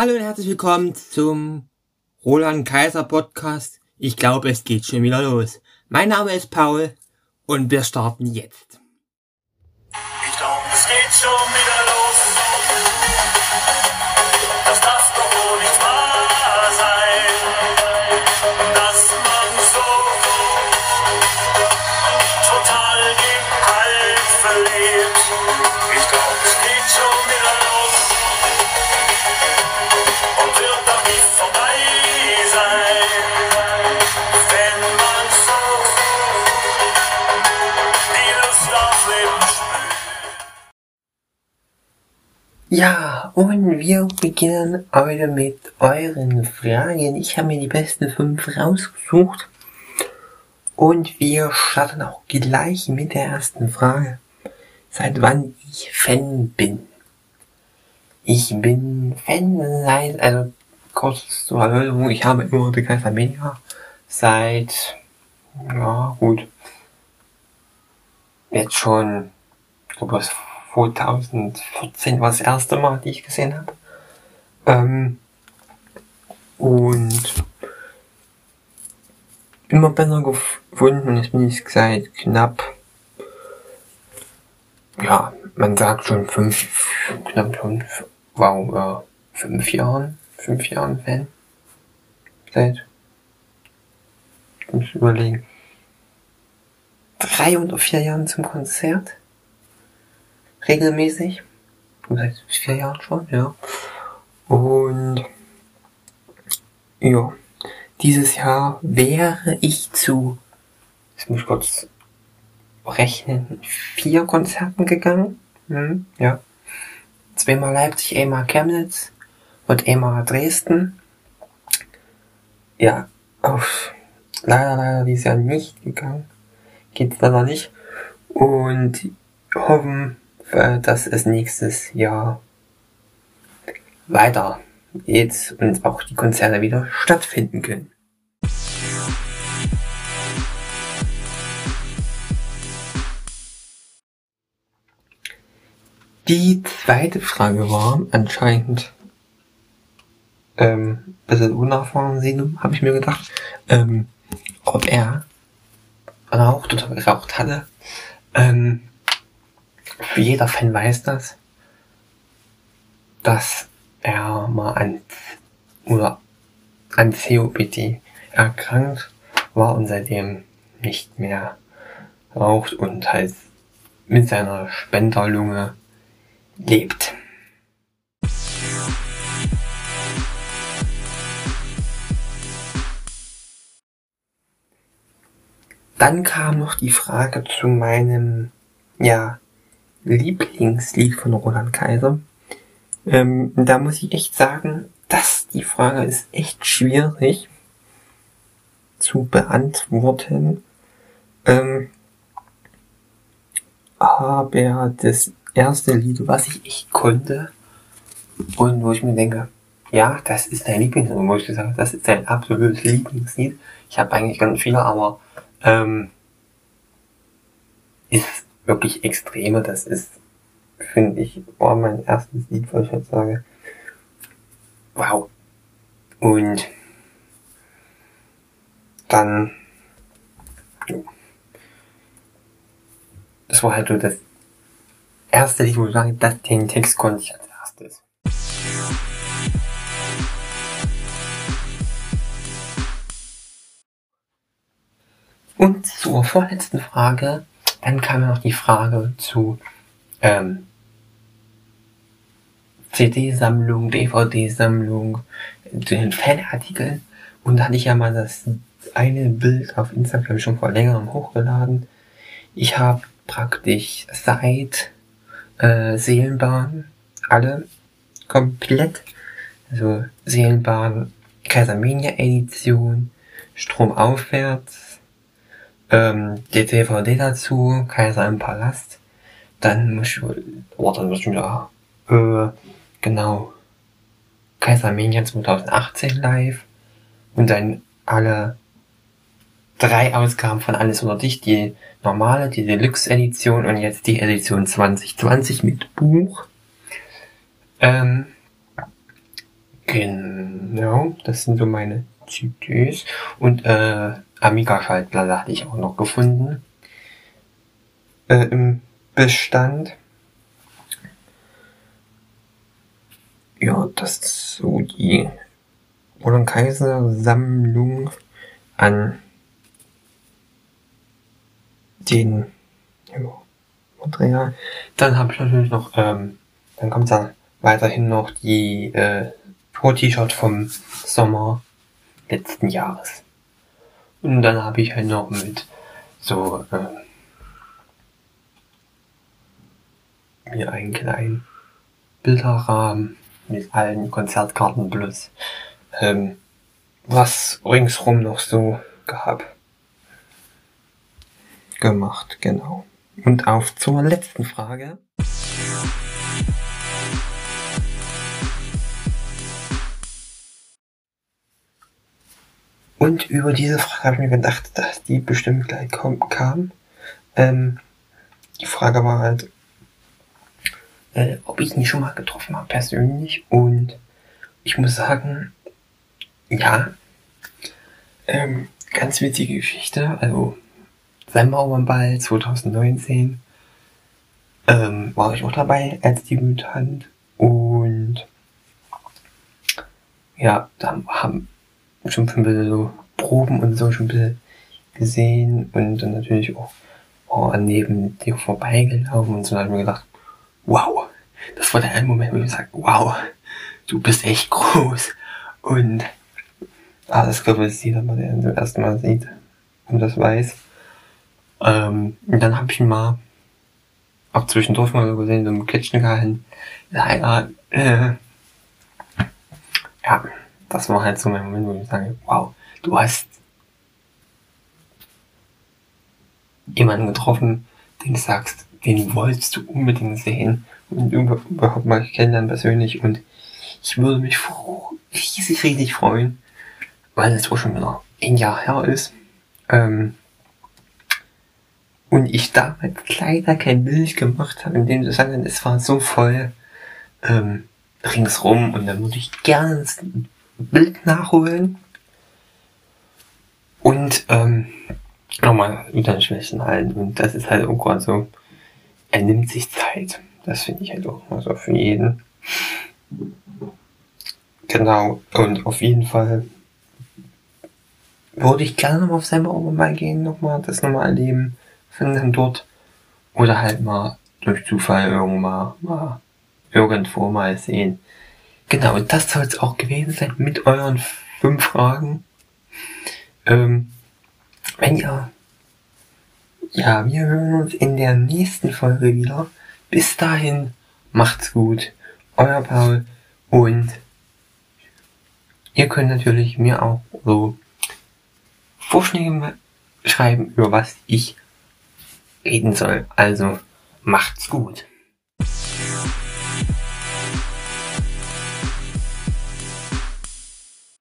Hallo und herzlich willkommen zum Roland Kaiser Podcast. Ich glaube, es geht schon wieder los. Mein Name ist Paul und wir starten jetzt. Ich glaube, es geht schon wieder los. Ja, und wir beginnen heute mit euren Fragen. Ich habe mir die besten fünf rausgesucht. Und wir starten auch gleich mit der ersten Frage. Seit wann ich Fan bin. Ich bin Fan seit, also kurz zur Erläuterung, ich habe immer The Kaiser Media seit, ja gut, jetzt schon, glaube, es 2014 war das erste Mal, die ich gesehen habe. Ähm, und immer besser gefunden und jetzt bin ich seit knapp, ja, man sagt schon fünf, knapp schon, wow, äh, fünf Jahren, fünf Jahren Fan. Seit, ich muss überlegen, drei oder vier Jahren zum Konzert regelmäßig. Seit vier Jahren schon, ja. Und ja, dieses Jahr wäre ich zu, jetzt muss ich kurz rechnen, vier Konzerten gegangen. Hm, ja. Zweimal Leipzig, einmal Chemnitz und einmal Dresden. Ja, auf leider, leider dieses Jahr nicht gegangen. Geht leider nicht. Und hoffen, äh, dass es nächstes Jahr weiter geht und auch die Konzerte wieder stattfinden können. Die zweite Frage war anscheinend ähm, bisschen unerfahren habe ich mir gedacht, ähm, ob er raucht oder geraucht hatte. Ähm, jeder Fan weiß das, dass er mal an oder an COPD erkrankt war und seitdem nicht mehr raucht und halt mit seiner Spenderlunge lebt. Dann kam noch die Frage zu meinem, ja, Lieblingslied von Roland Kaiser. Ähm, da muss ich echt sagen, dass die Frage ist echt schwierig zu beantworten. Ähm, aber das erste Lied, was ich echt konnte und wo ich mir denke, ja, das ist dein Lieblingslied, wo ich gesagt habe, das ist dein absolutes Lieblingslied. Ich habe eigentlich ganz viele, aber ähm, ist wirklich extreme. Das ist, finde ich, war mein erstes Lied, wo ich jetzt sage, wow. Und dann, das war halt so das erste Lied, wo ich sage, das, den Text konnte ich als erstes. Und zur vorletzten Frage, dann kam noch die Frage zu ähm, CD-Sammlung, DVD-Sammlung, zu den Fanartikeln. Und da hatte ich ja mal das eine Bild auf Instagram schon vor längerem hochgeladen. Ich habe praktisch seit äh, Seelenbahn alle komplett, also Seelenbahn Kaisermania Edition, Stromaufwärts, ähm, die DVD dazu, Kaiser im Palast. Dann muss ich, warte, muss ich wieder, äh, genau, Kaiser Mania 2018 live. Und dann alle drei Ausgaben von Alles unter dich, die normale, die Deluxe-Edition und jetzt die Edition 2020 mit Buch. Ähm, Genau, das sind so meine CDs. Und äh, Amiga-Schaltplatte hatte ich auch noch gefunden. Äh, Im Bestand. Ja, das ist so die Roland Kaiser Sammlung an den ja, Material. Dann habe ich natürlich noch, ähm, dann kommt dann weiterhin noch die äh, Pro-T-Shirt vom Sommer letzten Jahres. Und dann habe ich halt noch mit so äh, mir einen kleinen Bilderrahmen mit allen Konzertkarten plus ähm, was ringsrum noch so gab. Gemacht, genau. Und auf zur letzten Frage. Und über diese Frage habe ich mir gedacht, dass die bestimmt gleich kam. Ähm, die Frage war halt, äh, ob ich ihn schon mal getroffen habe persönlich. Und ich muss sagen, ja, ähm, ganz witzige Geschichte. Also sein Mauernball 2019 ähm, war ich auch dabei als Debütant und ja, da haben schon ein bisschen so Proben und so schon ein bisschen gesehen und dann natürlich auch oh, neben dir vorbeigelaufen und so da habe ich mir gedacht, wow, das war der eine Moment, wo ich gesagt wow, du bist echt groß und ah, das glaube ich jeder mal, der ihn zum ersten Mal sieht und das weiß. Ähm, und dann habe ich ihn mal auch zwischendurch mal so gesehen, so im Kitchen gehalten. Ja, äh, ja, das war halt so mein Moment, wo ich sage, wow, du hast jemanden getroffen, den du sagst, den wolltest du unbedingt sehen und überhaupt mal kennenlernen persönlich und ich würde mich riesig, riesig freuen, weil es auch schon wieder ein Jahr her ist. Ähm, und ich damals leider kein Bild gemacht habe, in dem du sagen es war so voll ähm, ringsrum und dann würde ich gerne Bild nachholen und ähm, nochmal wieder ein Schwächen halten. Und das ist halt irgendwann so, er nimmt sich Zeit. Das finde ich halt auch mal so für jeden. Genau, und auf jeden Fall würde ich gerne nochmal auf sein Baum mal gehen, nochmal das nochmal erleben finden dort. Oder halt mal durch Zufall irgendwann mal irgendwo mal sehen. Genau, und das soll es auch gewesen sein mit euren fünf Fragen. Ähm, wenn ihr, ja, wir hören uns in der nächsten Folge wieder. Bis dahin, macht's gut. Euer Paul und ihr könnt natürlich mir auch so Vorschläge schreiben, über was ich reden soll. Also macht's gut.